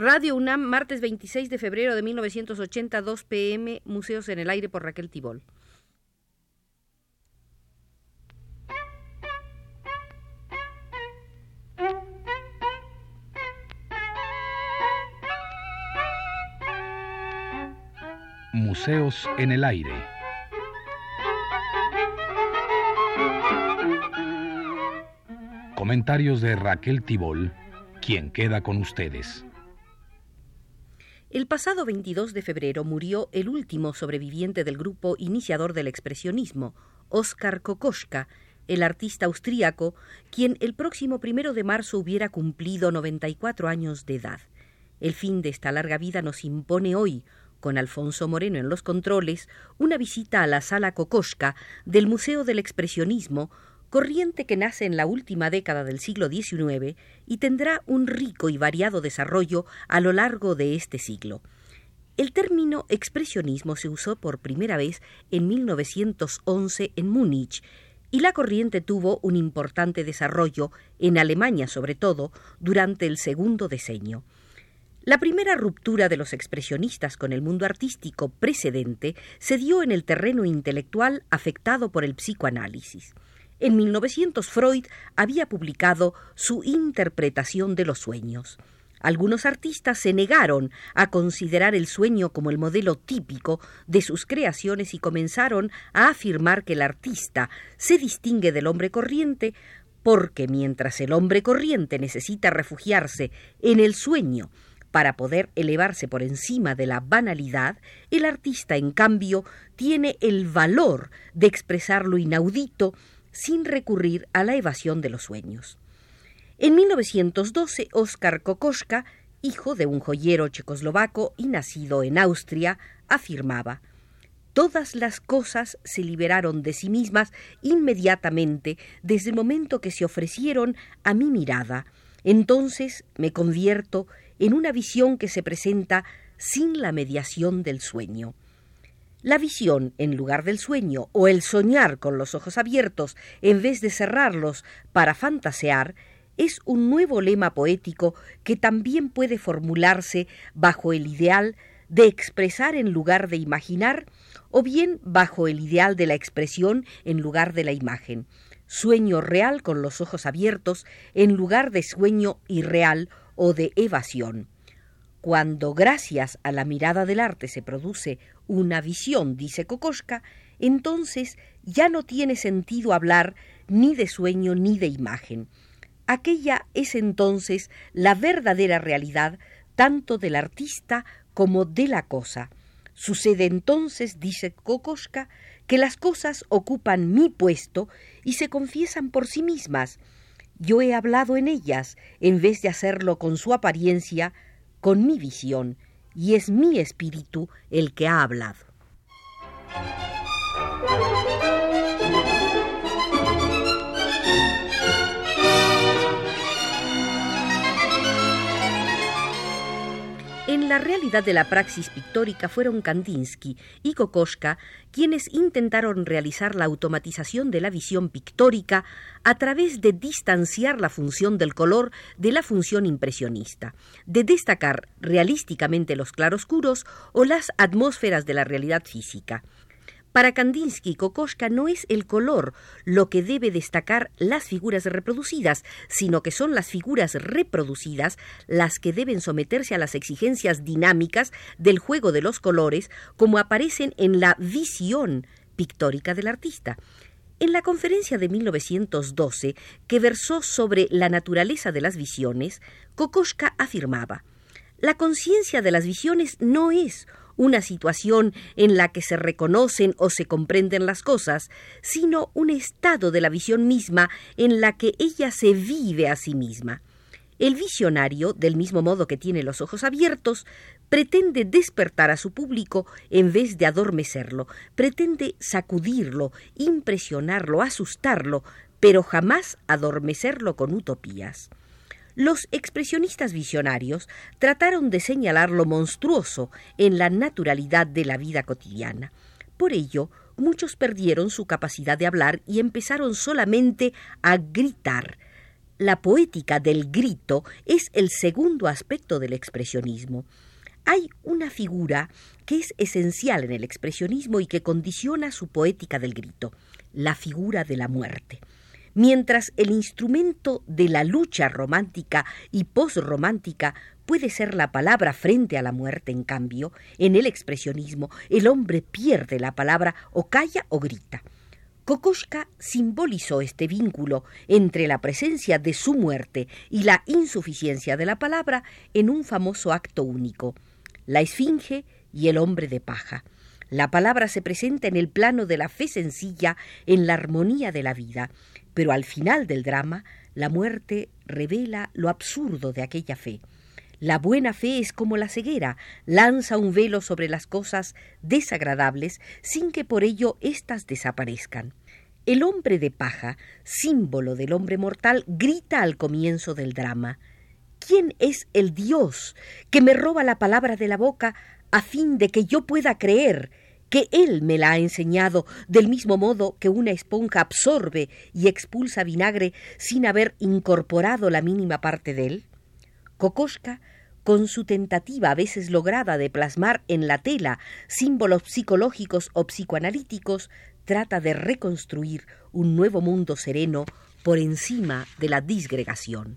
Radio UNAM, martes 26 de febrero de 1980, 2 pm, Museos en el Aire por Raquel Tibol. Museos en el Aire. Comentarios de Raquel Tibol, quien queda con ustedes. El pasado 22 de febrero murió el último sobreviviente del grupo iniciador del expresionismo, Oskar Kokoschka, el artista austríaco, quien el próximo primero de marzo hubiera cumplido 94 años de edad. El fin de esta larga vida nos impone hoy, con Alfonso Moreno en los controles, una visita a la sala Kokoschka del Museo del Expresionismo, corriente que nace en la última década del siglo XIX y tendrá un rico y variado desarrollo a lo largo de este siglo. El término expresionismo se usó por primera vez en 1911 en Múnich y la corriente tuvo un importante desarrollo, en Alemania sobre todo, durante el segundo decenio. La primera ruptura de los expresionistas con el mundo artístico precedente se dio en el terreno intelectual afectado por el psicoanálisis. En 1900 Freud había publicado su interpretación de los sueños. Algunos artistas se negaron a considerar el sueño como el modelo típico de sus creaciones y comenzaron a afirmar que el artista se distingue del hombre corriente porque mientras el hombre corriente necesita refugiarse en el sueño para poder elevarse por encima de la banalidad, el artista, en cambio, tiene el valor de expresar lo inaudito sin recurrir a la evasión de los sueños. En 1912, Oskar Kokoschka, hijo de un joyero checoslovaco y nacido en Austria, afirmaba Todas las cosas se liberaron de sí mismas inmediatamente desde el momento que se ofrecieron a mi mirada. Entonces me convierto en una visión que se presenta sin la mediación del sueño. La visión en lugar del sueño o el soñar con los ojos abiertos en vez de cerrarlos para fantasear es un nuevo lema poético que también puede formularse bajo el ideal de expresar en lugar de imaginar o bien bajo el ideal de la expresión en lugar de la imagen. Sueño real con los ojos abiertos en lugar de sueño irreal o de evasión. Cuando gracias a la mirada del arte se produce una visión, dice Kokoschka, entonces ya no tiene sentido hablar ni de sueño ni de imagen. Aquella es entonces la verdadera realidad tanto del artista como de la cosa. Sucede entonces, dice Kokoschka, que las cosas ocupan mi puesto y se confiesan por sí mismas. Yo he hablado en ellas, en vez de hacerlo con su apariencia, con mi visión, y es mi espíritu el que ha hablado. La realidad de la praxis pictórica fueron Kandinsky y Kokoschka quienes intentaron realizar la automatización de la visión pictórica a través de distanciar la función del color de la función impresionista, de destacar realísticamente los claroscuros o las atmósferas de la realidad física. Para Kandinsky, Kokoschka no es el color lo que debe destacar las figuras reproducidas, sino que son las figuras reproducidas las que deben someterse a las exigencias dinámicas del juego de los colores como aparecen en la visión pictórica del artista. En la conferencia de 1912, que versó sobre la naturaleza de las visiones, Kokoschka afirmaba La conciencia de las visiones no es una situación en la que se reconocen o se comprenden las cosas, sino un estado de la visión misma en la que ella se vive a sí misma. El visionario, del mismo modo que tiene los ojos abiertos, pretende despertar a su público en vez de adormecerlo, pretende sacudirlo, impresionarlo, asustarlo, pero jamás adormecerlo con utopías. Los expresionistas visionarios trataron de señalar lo monstruoso en la naturalidad de la vida cotidiana. Por ello, muchos perdieron su capacidad de hablar y empezaron solamente a gritar. La poética del grito es el segundo aspecto del expresionismo. Hay una figura que es esencial en el expresionismo y que condiciona su poética del grito, la figura de la muerte. Mientras el instrumento de la lucha romántica y posromántica puede ser la palabra frente a la muerte, en cambio, en el expresionismo el hombre pierde la palabra o calla o grita. Kokoschka simbolizó este vínculo entre la presencia de su muerte y la insuficiencia de la palabra en un famoso acto único la esfinge y el hombre de paja. La palabra se presenta en el plano de la fe sencilla, en la armonía de la vida, pero al final del drama, la muerte revela lo absurdo de aquella fe. La buena fe es como la ceguera, lanza un velo sobre las cosas desagradables sin que por ello éstas desaparezcan. El hombre de paja, símbolo del hombre mortal, grita al comienzo del drama. ¿Quién es el Dios que me roba la palabra de la boca a fin de que yo pueda creer que Él me la ha enseñado del mismo modo que una esponja absorbe y expulsa vinagre sin haber incorporado la mínima parte de él? Kokoschka, con su tentativa a veces lograda de plasmar en la tela símbolos psicológicos o psicoanalíticos, trata de reconstruir un nuevo mundo sereno por encima de la disgregación.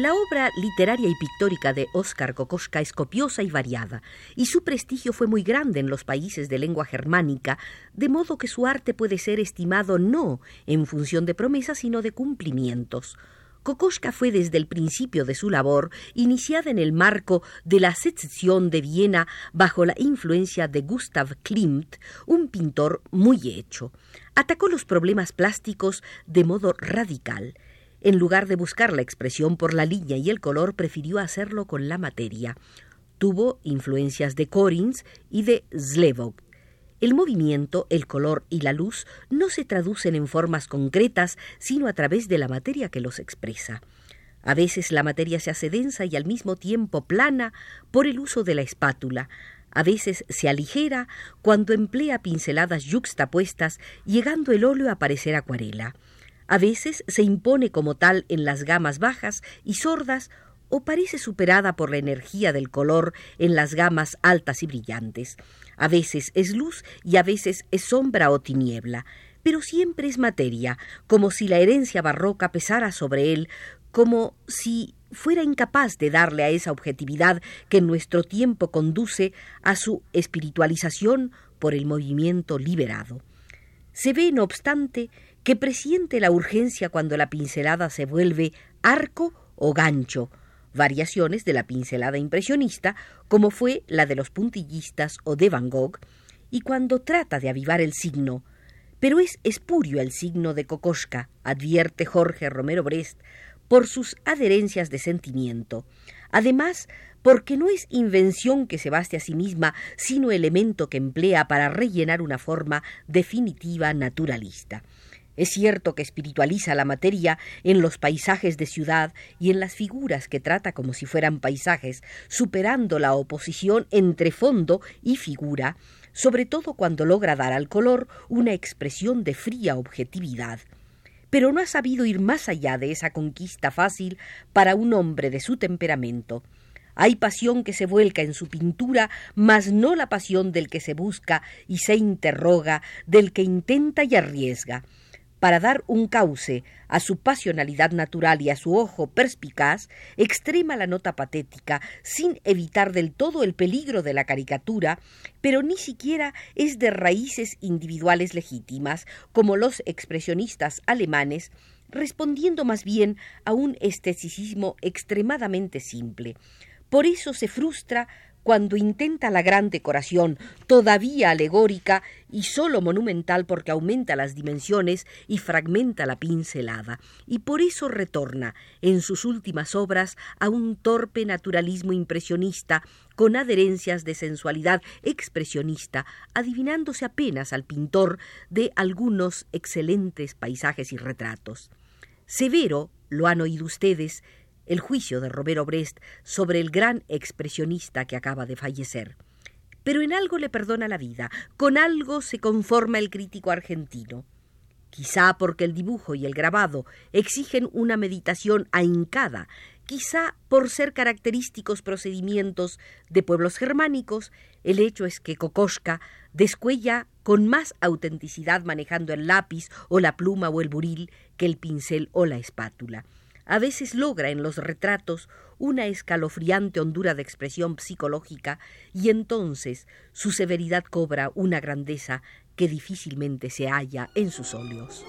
La obra literaria y pictórica de Óscar Kokoschka es copiosa y variada, y su prestigio fue muy grande en los países de lengua germánica, de modo que su arte puede ser estimado no en función de promesas, sino de cumplimientos. Kokoschka fue desde el principio de su labor iniciada en el marco de la secesión de Viena bajo la influencia de Gustav Klimt, un pintor muy hecho. Atacó los problemas plásticos de modo radical en lugar de buscar la expresión por la línea y el color, prefirió hacerlo con la materia. Tuvo influencias de Corins y de Slevog. El movimiento, el color y la luz no se traducen en formas concretas, sino a través de la materia que los expresa. A veces la materia se hace densa y al mismo tiempo plana por el uso de la espátula. A veces se aligera cuando emplea pinceladas yuxtapuestas, llegando el óleo a parecer acuarela. A veces se impone como tal en las gamas bajas y sordas o parece superada por la energía del color en las gamas altas y brillantes. A veces es luz y a veces es sombra o tiniebla, pero siempre es materia, como si la herencia barroca pesara sobre él, como si fuera incapaz de darle a esa objetividad que en nuestro tiempo conduce a su espiritualización por el movimiento liberado. Se ve, no obstante, que presiente la urgencia cuando la pincelada se vuelve arco o gancho, variaciones de la pincelada impresionista, como fue la de los puntillistas o de Van Gogh, y cuando trata de avivar el signo. Pero es espurio el signo de Kokoschka, advierte Jorge Romero Brest, por sus adherencias de sentimiento. Además, porque no es invención que se baste a sí misma, sino elemento que emplea para rellenar una forma definitiva naturalista. Es cierto que espiritualiza la materia en los paisajes de ciudad y en las figuras que trata como si fueran paisajes, superando la oposición entre fondo y figura, sobre todo cuando logra dar al color una expresión de fría objetividad. Pero no ha sabido ir más allá de esa conquista fácil para un hombre de su temperamento. Hay pasión que se vuelca en su pintura, mas no la pasión del que se busca y se interroga, del que intenta y arriesga para dar un cauce a su pasionalidad natural y a su ojo perspicaz, extrema la nota patética, sin evitar del todo el peligro de la caricatura, pero ni siquiera es de raíces individuales legítimas, como los expresionistas alemanes, respondiendo más bien a un esteticismo extremadamente simple. Por eso se frustra cuando intenta la gran decoración, todavía alegórica y sólo monumental porque aumenta las dimensiones y fragmenta la pincelada, y por eso retorna en sus últimas obras a un torpe naturalismo impresionista con adherencias de sensualidad expresionista, adivinándose apenas al pintor de algunos excelentes paisajes y retratos. Severo, lo han oído ustedes, el juicio de Romero Brest sobre el gran expresionista que acaba de fallecer. Pero en algo le perdona la vida, con algo se conforma el crítico argentino. Quizá porque el dibujo y el grabado exigen una meditación ahincada, quizá por ser característicos procedimientos de pueblos germánicos, el hecho es que Kokoschka descuella con más autenticidad manejando el lápiz o la pluma o el buril que el pincel o la espátula a veces logra en los retratos una escalofriante hondura de expresión psicológica y entonces su severidad cobra una grandeza que difícilmente se halla en sus óleos.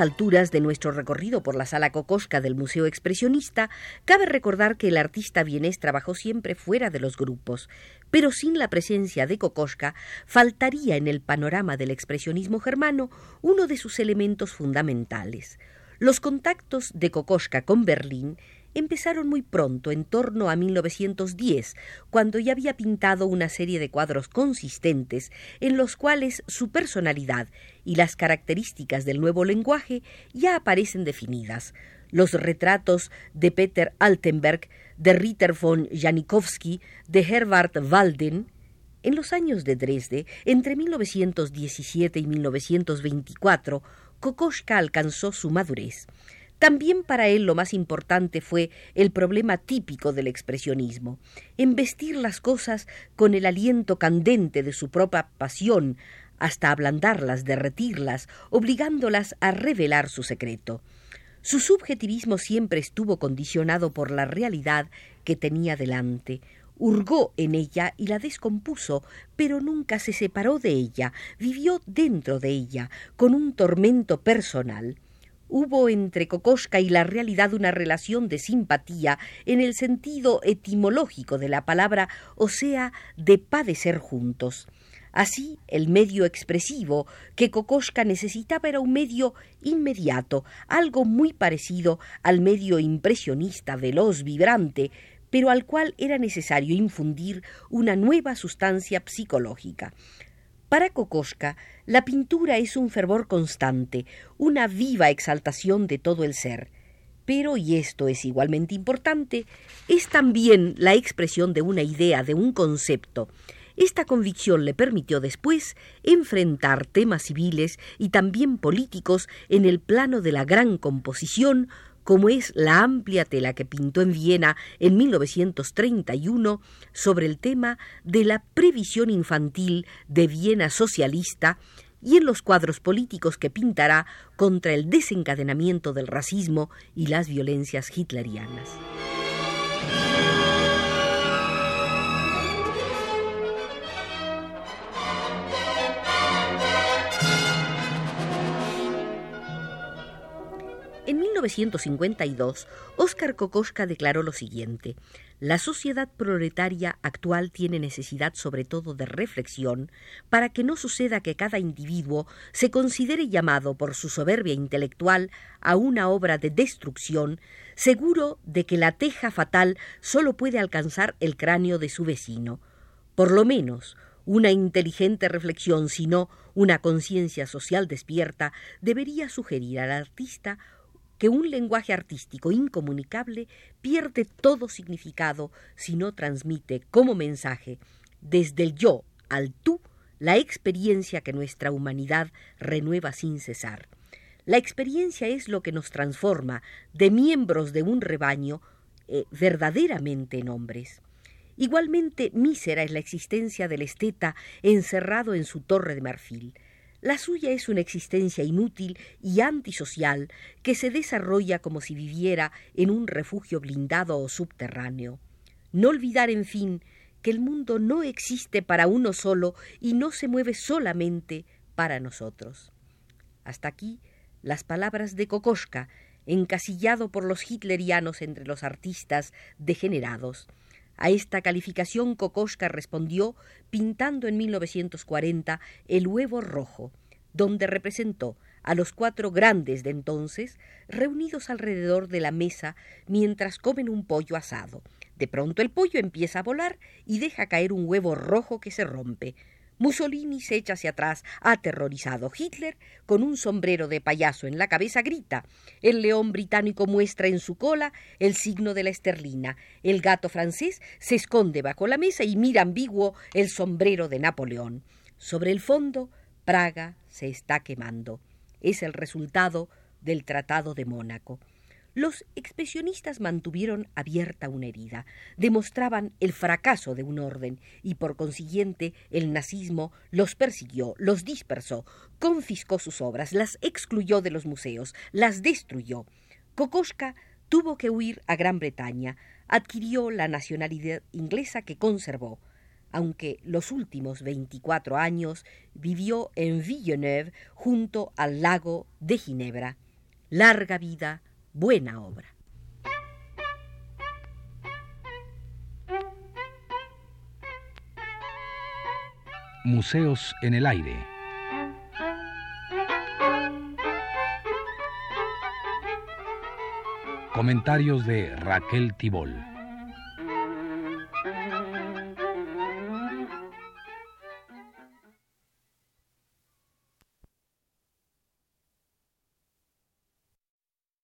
Alturas de nuestro recorrido por la sala Cocosca del Museo Expresionista, cabe recordar que el artista vienés trabajó siempre fuera de los grupos, pero sin la presencia de Kokoschka faltaría en el panorama del expresionismo germano uno de sus elementos fundamentales. Los contactos de Kokoschka con Berlín empezaron muy pronto, en torno a 1910, cuando ya había pintado una serie de cuadros consistentes en los cuales su personalidad y las características del nuevo lenguaje ya aparecen definidas. Los retratos de Peter Altenberg, de Ritter von Janikowski, de Herbert Walden, en los años de Dresde, entre 1917 y 1924, Kokoschka alcanzó su madurez. También para él lo más importante fue el problema típico del expresionismo, embestir las cosas con el aliento candente de su propia pasión, hasta ablandarlas, derretirlas, obligándolas a revelar su secreto. Su subjetivismo siempre estuvo condicionado por la realidad que tenía delante, hurgó en ella y la descompuso, pero nunca se separó de ella, vivió dentro de ella, con un tormento personal. Hubo entre Kokoschka y la realidad una relación de simpatía en el sentido etimológico de la palabra, o sea, de padecer juntos. Así, el medio expresivo que Kokoschka necesitaba era un medio inmediato, algo muy parecido al medio impresionista, veloz, vibrante, pero al cual era necesario infundir una nueva sustancia psicológica. Para Kokoschka, la pintura es un fervor constante, una viva exaltación de todo el ser. Pero, y esto es igualmente importante, es también la expresión de una idea, de un concepto. Esta convicción le permitió después enfrentar temas civiles y también políticos en el plano de la gran composición como es la amplia tela que pintó en Viena en 1931 sobre el tema de la previsión infantil de Viena socialista y en los cuadros políticos que pintará contra el desencadenamiento del racismo y las violencias hitlerianas. 1952, Óscar Kokoschka declaró lo siguiente: La sociedad proletaria actual tiene necesidad sobre todo de reflexión para que no suceda que cada individuo se considere llamado por su soberbia intelectual a una obra de destrucción, seguro de que la teja fatal sólo puede alcanzar el cráneo de su vecino. Por lo menos, una inteligente reflexión, si no una conciencia social despierta, debería sugerir al artista que un lenguaje artístico incomunicable pierde todo significado si no transmite como mensaje desde el yo al tú la experiencia que nuestra humanidad renueva sin cesar. La experiencia es lo que nos transforma de miembros de un rebaño eh, verdaderamente en hombres. Igualmente mísera es la existencia del esteta encerrado en su torre de marfil. La suya es una existencia inútil y antisocial que se desarrolla como si viviera en un refugio blindado o subterráneo. No olvidar, en fin, que el mundo no existe para uno solo y no se mueve solamente para nosotros. Hasta aquí las palabras de Kokoschka, encasillado por los hitlerianos entre los artistas degenerados. A esta calificación Kokoschka respondió pintando en 1940 El huevo rojo, donde representó a los cuatro grandes de entonces reunidos alrededor de la mesa mientras comen un pollo asado. De pronto el pollo empieza a volar y deja caer un huevo rojo que se rompe. Mussolini se echa hacia atrás, aterrorizado. Hitler, con un sombrero de payaso en la cabeza, grita. El león británico muestra en su cola el signo de la esterlina. El gato francés se esconde bajo la mesa y mira ambiguo el sombrero de Napoleón. Sobre el fondo, Praga se está quemando. Es el resultado del Tratado de Mónaco. Los expresionistas mantuvieron abierta una herida, demostraban el fracaso de un orden y por consiguiente el nazismo los persiguió, los dispersó, confiscó sus obras, las excluyó de los museos, las destruyó. Kokoschka tuvo que huir a Gran Bretaña, adquirió la nacionalidad inglesa que conservó, aunque los últimos veinticuatro años vivió en Villeneuve junto al lago de Ginebra. Larga vida, buena obra. Museos en el aire. Comentarios de Raquel Tibol.